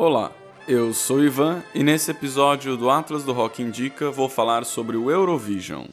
Olá, eu sou Ivan e nesse episódio do Atlas do Rock Indica vou falar sobre o Eurovision.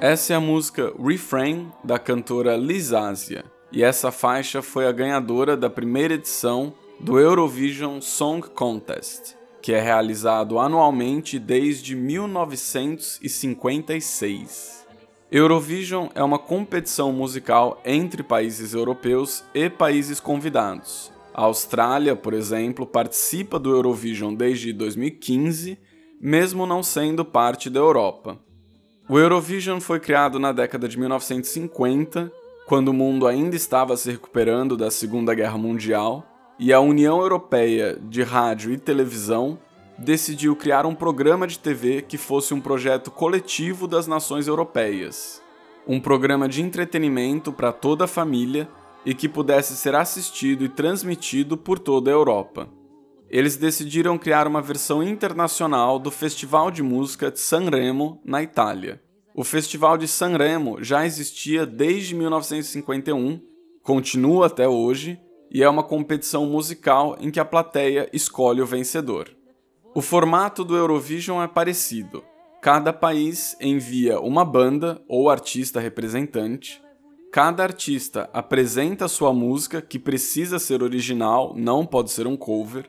Essa é a música Refrain da cantora Lisásia, e essa faixa foi a ganhadora da primeira edição do Eurovision Song Contest, que é realizado anualmente desde 1956. Eurovision é uma competição musical entre países europeus e países convidados. A Austrália, por exemplo, participa do Eurovision desde 2015, mesmo não sendo parte da Europa. O Eurovision foi criado na década de 1950, quando o mundo ainda estava se recuperando da Segunda Guerra Mundial, e a União Europeia de Rádio e Televisão decidiu criar um programa de TV que fosse um projeto coletivo das nações europeias. Um programa de entretenimento para toda a família e que pudesse ser assistido e transmitido por toda a Europa. Eles decidiram criar uma versão internacional do Festival de Música de Sanremo, na Itália. O Festival de Sanremo já existia desde 1951, continua até hoje e é uma competição musical em que a plateia escolhe o vencedor. O formato do Eurovision é parecido. Cada país envia uma banda ou artista representante. Cada artista apresenta sua música, que precisa ser original, não pode ser um cover.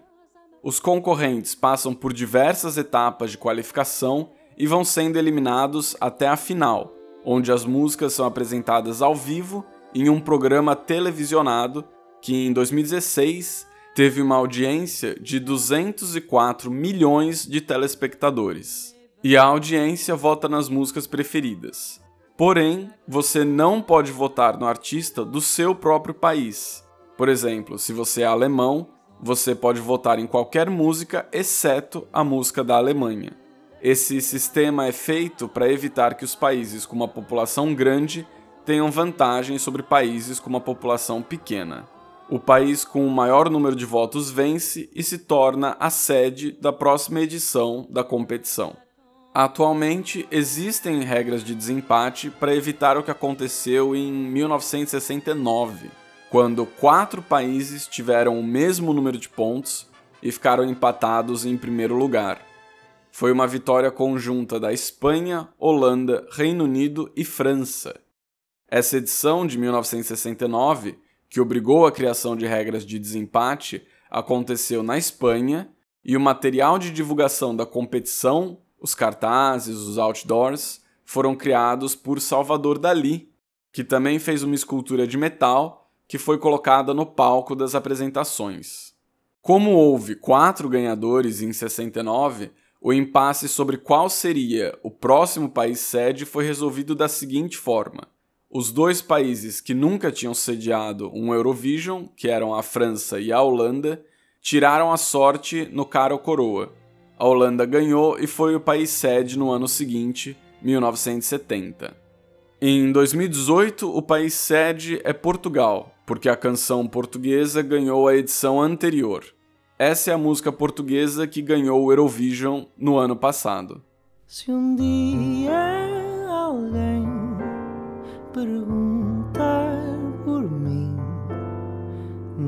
Os concorrentes passam por diversas etapas de qualificação e vão sendo eliminados até a final, onde as músicas são apresentadas ao vivo em um programa televisionado que em 2016 teve uma audiência de 204 milhões de telespectadores. E a audiência vota nas músicas preferidas. Porém, você não pode votar no artista do seu próprio país. Por exemplo, se você é alemão, você pode votar em qualquer música exceto a música da Alemanha. Esse sistema é feito para evitar que os países com uma população grande tenham vantagem sobre países com uma população pequena. O país com o maior número de votos vence e se torna a sede da próxima edição da competição. Atualmente, existem regras de desempate para evitar o que aconteceu em 1969 quando quatro países tiveram o mesmo número de pontos e ficaram empatados em primeiro lugar. Foi uma vitória conjunta da Espanha, Holanda, Reino Unido e França. Essa edição de 1969, que obrigou a criação de regras de desempate, aconteceu na Espanha e o material de divulgação da competição, os cartazes, os outdoors, foram criados por Salvador Dali, que também fez uma escultura de metal que foi colocada no palco das apresentações. Como houve quatro ganhadores em 69, o impasse sobre qual seria o próximo país sede foi resolvido da seguinte forma: os dois países que nunca tinham sediado um Eurovision, que eram a França e a Holanda, tiraram a sorte no cara ou coroa. A Holanda ganhou e foi o país sede no ano seguinte, 1970. Em 2018, o país sede é Portugal, porque a canção portuguesa ganhou a edição anterior. Essa é a música portuguesa que ganhou o Eurovision no ano passado. Se um dia alguém perguntar por mim,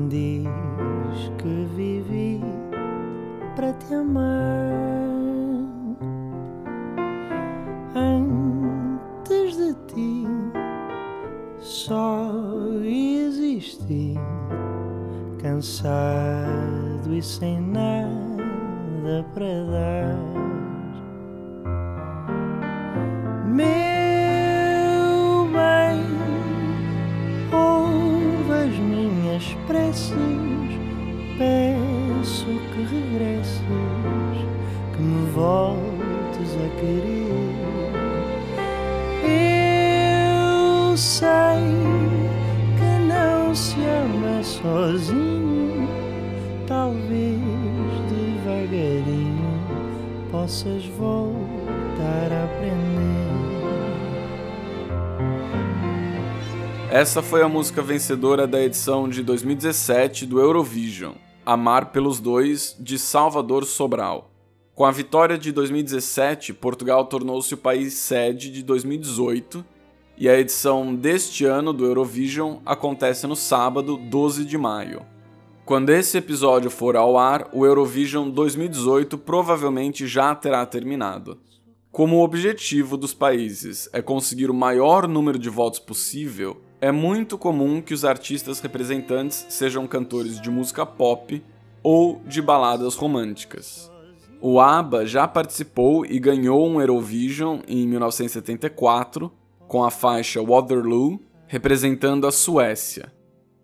diz que vivi para te amar. só existi, cansado e sem nada para dar. Essa foi a música vencedora da edição de 2017 do Eurovision, Amar pelos Dois, de Salvador Sobral. Com a vitória de 2017, Portugal tornou-se o país sede de 2018 e a edição deste ano do Eurovision acontece no sábado, 12 de maio. Quando esse episódio for ao ar, o Eurovision 2018 provavelmente já terá terminado. Como o objetivo dos países é conseguir o maior número de votos possível, é muito comum que os artistas representantes sejam cantores de música pop ou de baladas românticas. O ABBA já participou e ganhou um Eurovision em 1974 com a faixa Waterloo, representando a Suécia.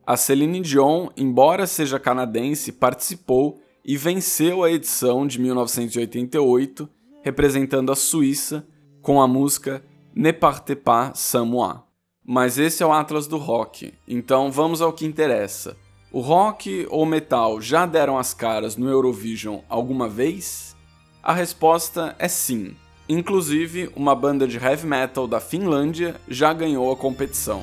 A Celine Dion, embora seja canadense, participou e venceu a edição de 1988, representando a Suíça, com a música Ne partez pas sans moi. Mas esse é o Atlas do rock, então vamos ao que interessa. O rock ou metal já deram as caras no Eurovision alguma vez? A resposta é sim. Inclusive, uma banda de heavy metal da Finlândia já ganhou a competição.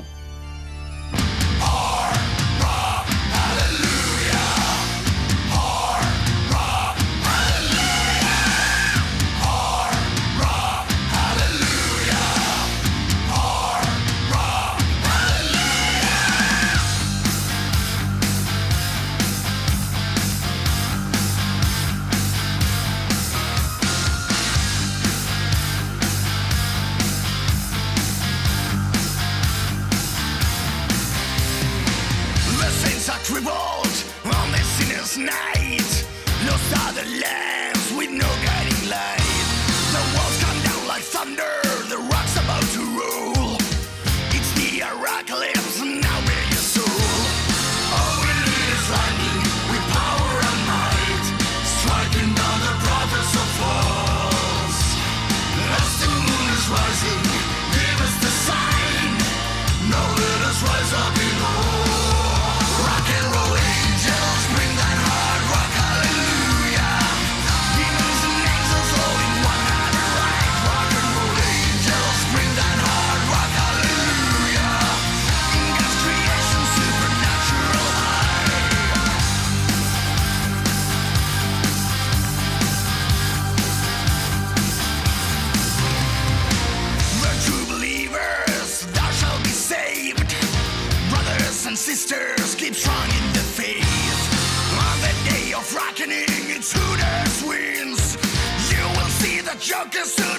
que enlouqueceu.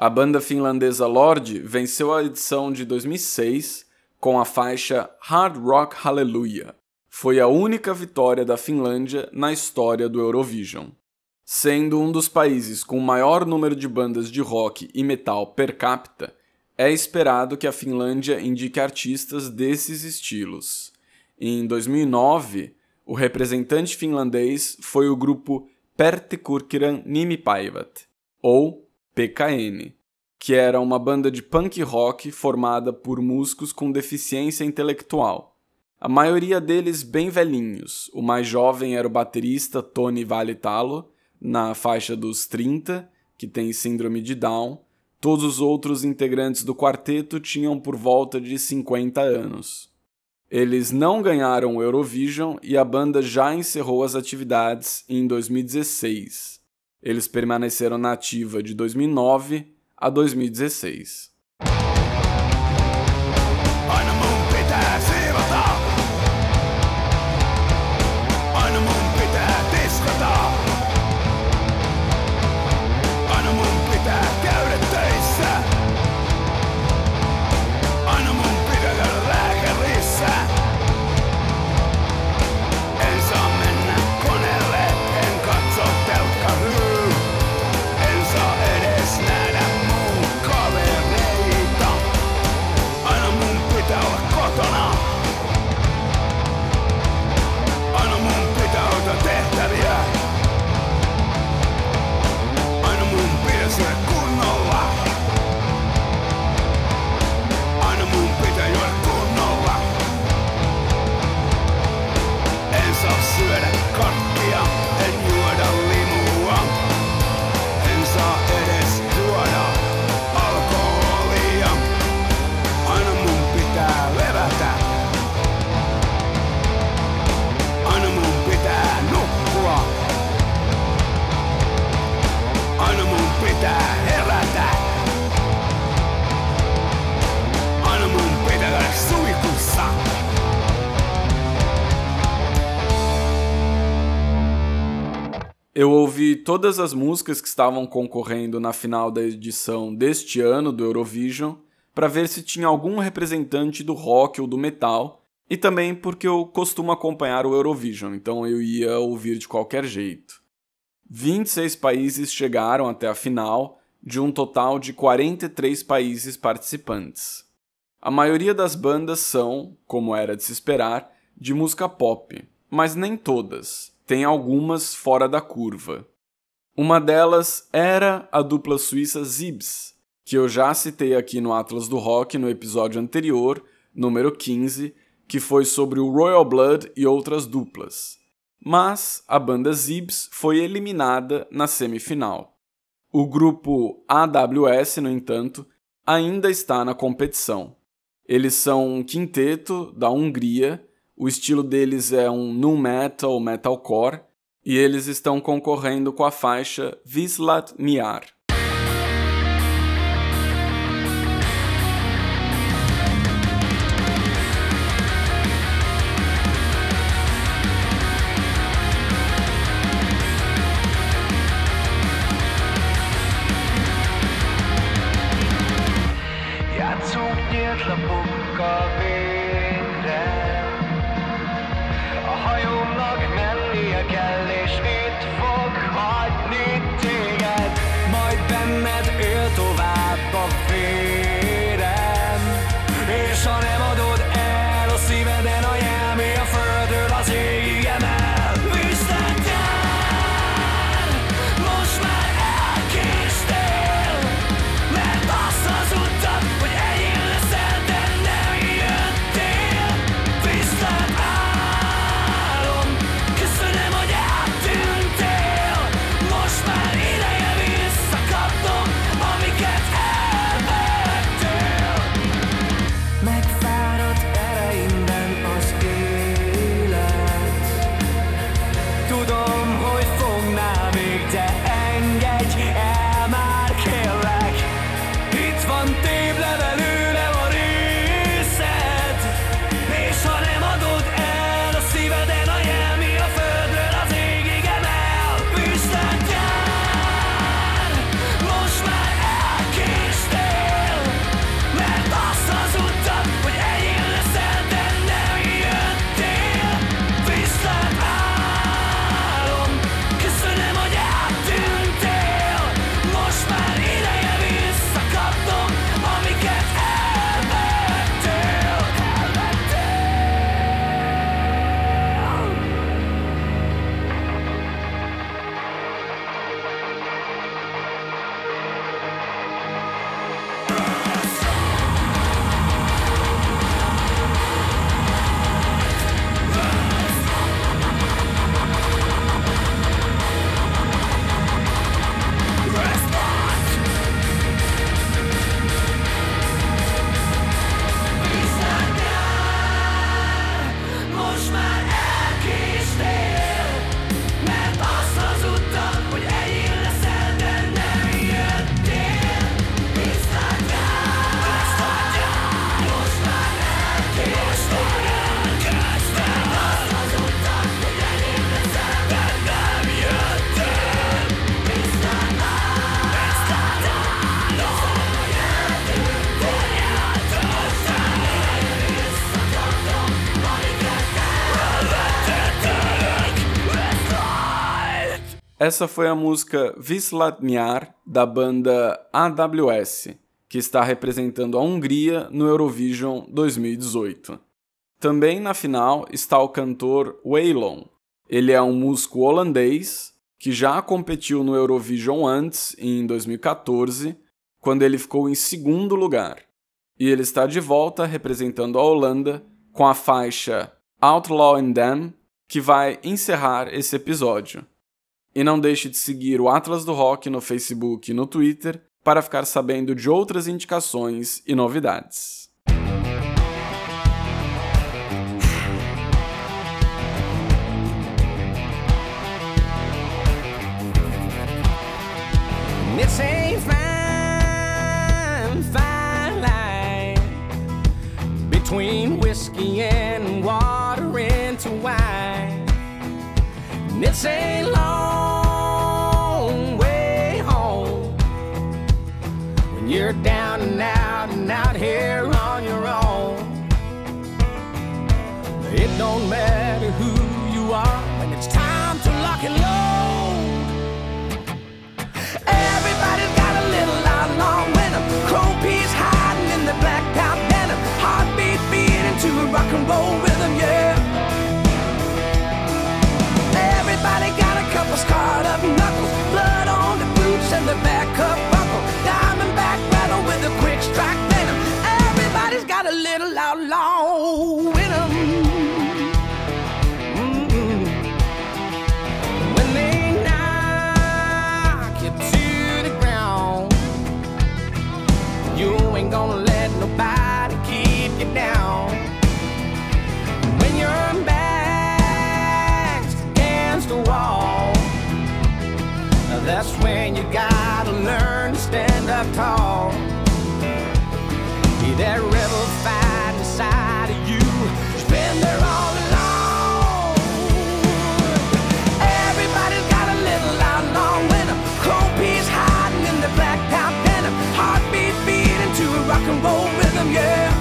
A banda finlandesa Lorde venceu a edição de 2006 com a faixa Hard Rock Hallelujah. Foi a única vitória da Finlândia na história do Eurovision. Sendo um dos países com o maior número de bandas de rock e metal per capita, é esperado que a Finlândia indique artistas desses estilos. Em 2009, o representante finlandês foi o grupo Pertekurkiran Nimipäivät, ou PKN, que era uma banda de punk rock formada por músicos com deficiência intelectual. A maioria deles bem velhinhos. O mais jovem era o baterista Tony Valitalo, na faixa dos 30, que tem síndrome de Down. Todos os outros integrantes do quarteto tinham por volta de 50 anos. Eles não ganharam o Eurovision e a banda já encerrou as atividades em 2016. Eles permaneceram na ativa de 2009 a 2016. Eu ouvi todas as músicas que estavam concorrendo na final da edição deste ano do Eurovision para ver se tinha algum representante do rock ou do metal e também porque eu costumo acompanhar o Eurovision, então eu ia ouvir de qualquer jeito. 26 países chegaram até a final, de um total de 43 países participantes. A maioria das bandas são, como era de se esperar, de música pop, mas nem todas tem algumas fora da curva. Uma delas era a dupla suíça Zibs, que eu já citei aqui no Atlas do Rock no episódio anterior, número 15, que foi sobre o Royal Blood e outras duplas. Mas a banda Zibs foi eliminada na semifinal. O grupo AWS, no entanto, ainda está na competição. Eles são um quinteto da Hungria o estilo deles é um nu metal, metalcore, e eles estão concorrendo com a faixa Vislat Miar. Essa foi a música Vislatnyar da banda AWS, que está representando a Hungria no Eurovision 2018. Também na final está o cantor Waylon. Ele é um músico holandês que já competiu no Eurovision antes, em 2014, quando ele ficou em segundo lugar. E ele está de volta representando a Holanda com a faixa Outlaw and Them, que vai encerrar esse episódio. E não deixe de seguir o Atlas do Rock no Facebook e no Twitter para ficar sabendo de outras indicações e novidades. That's when you gotta learn to stand up tall. Be that rebel fight inside of you. It's been there all along. Everybody's got a little outlaw winner. Chrome piece hiding in the black top denim. Heartbeat beating to a rock and roll rhythm, yeah.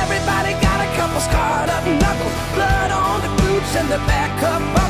Everybody got a couple scarred up knuckles. Blood on the boots and the back up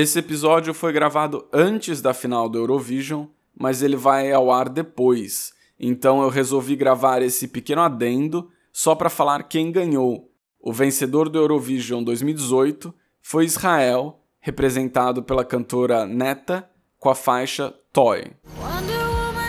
Esse episódio foi gravado antes da final do Eurovision, mas ele vai ao ar depois. Então eu resolvi gravar esse pequeno adendo só para falar quem ganhou. O vencedor do Eurovision 2018 foi Israel, representado pela cantora Neta com a faixa Toy. Wonder Woman,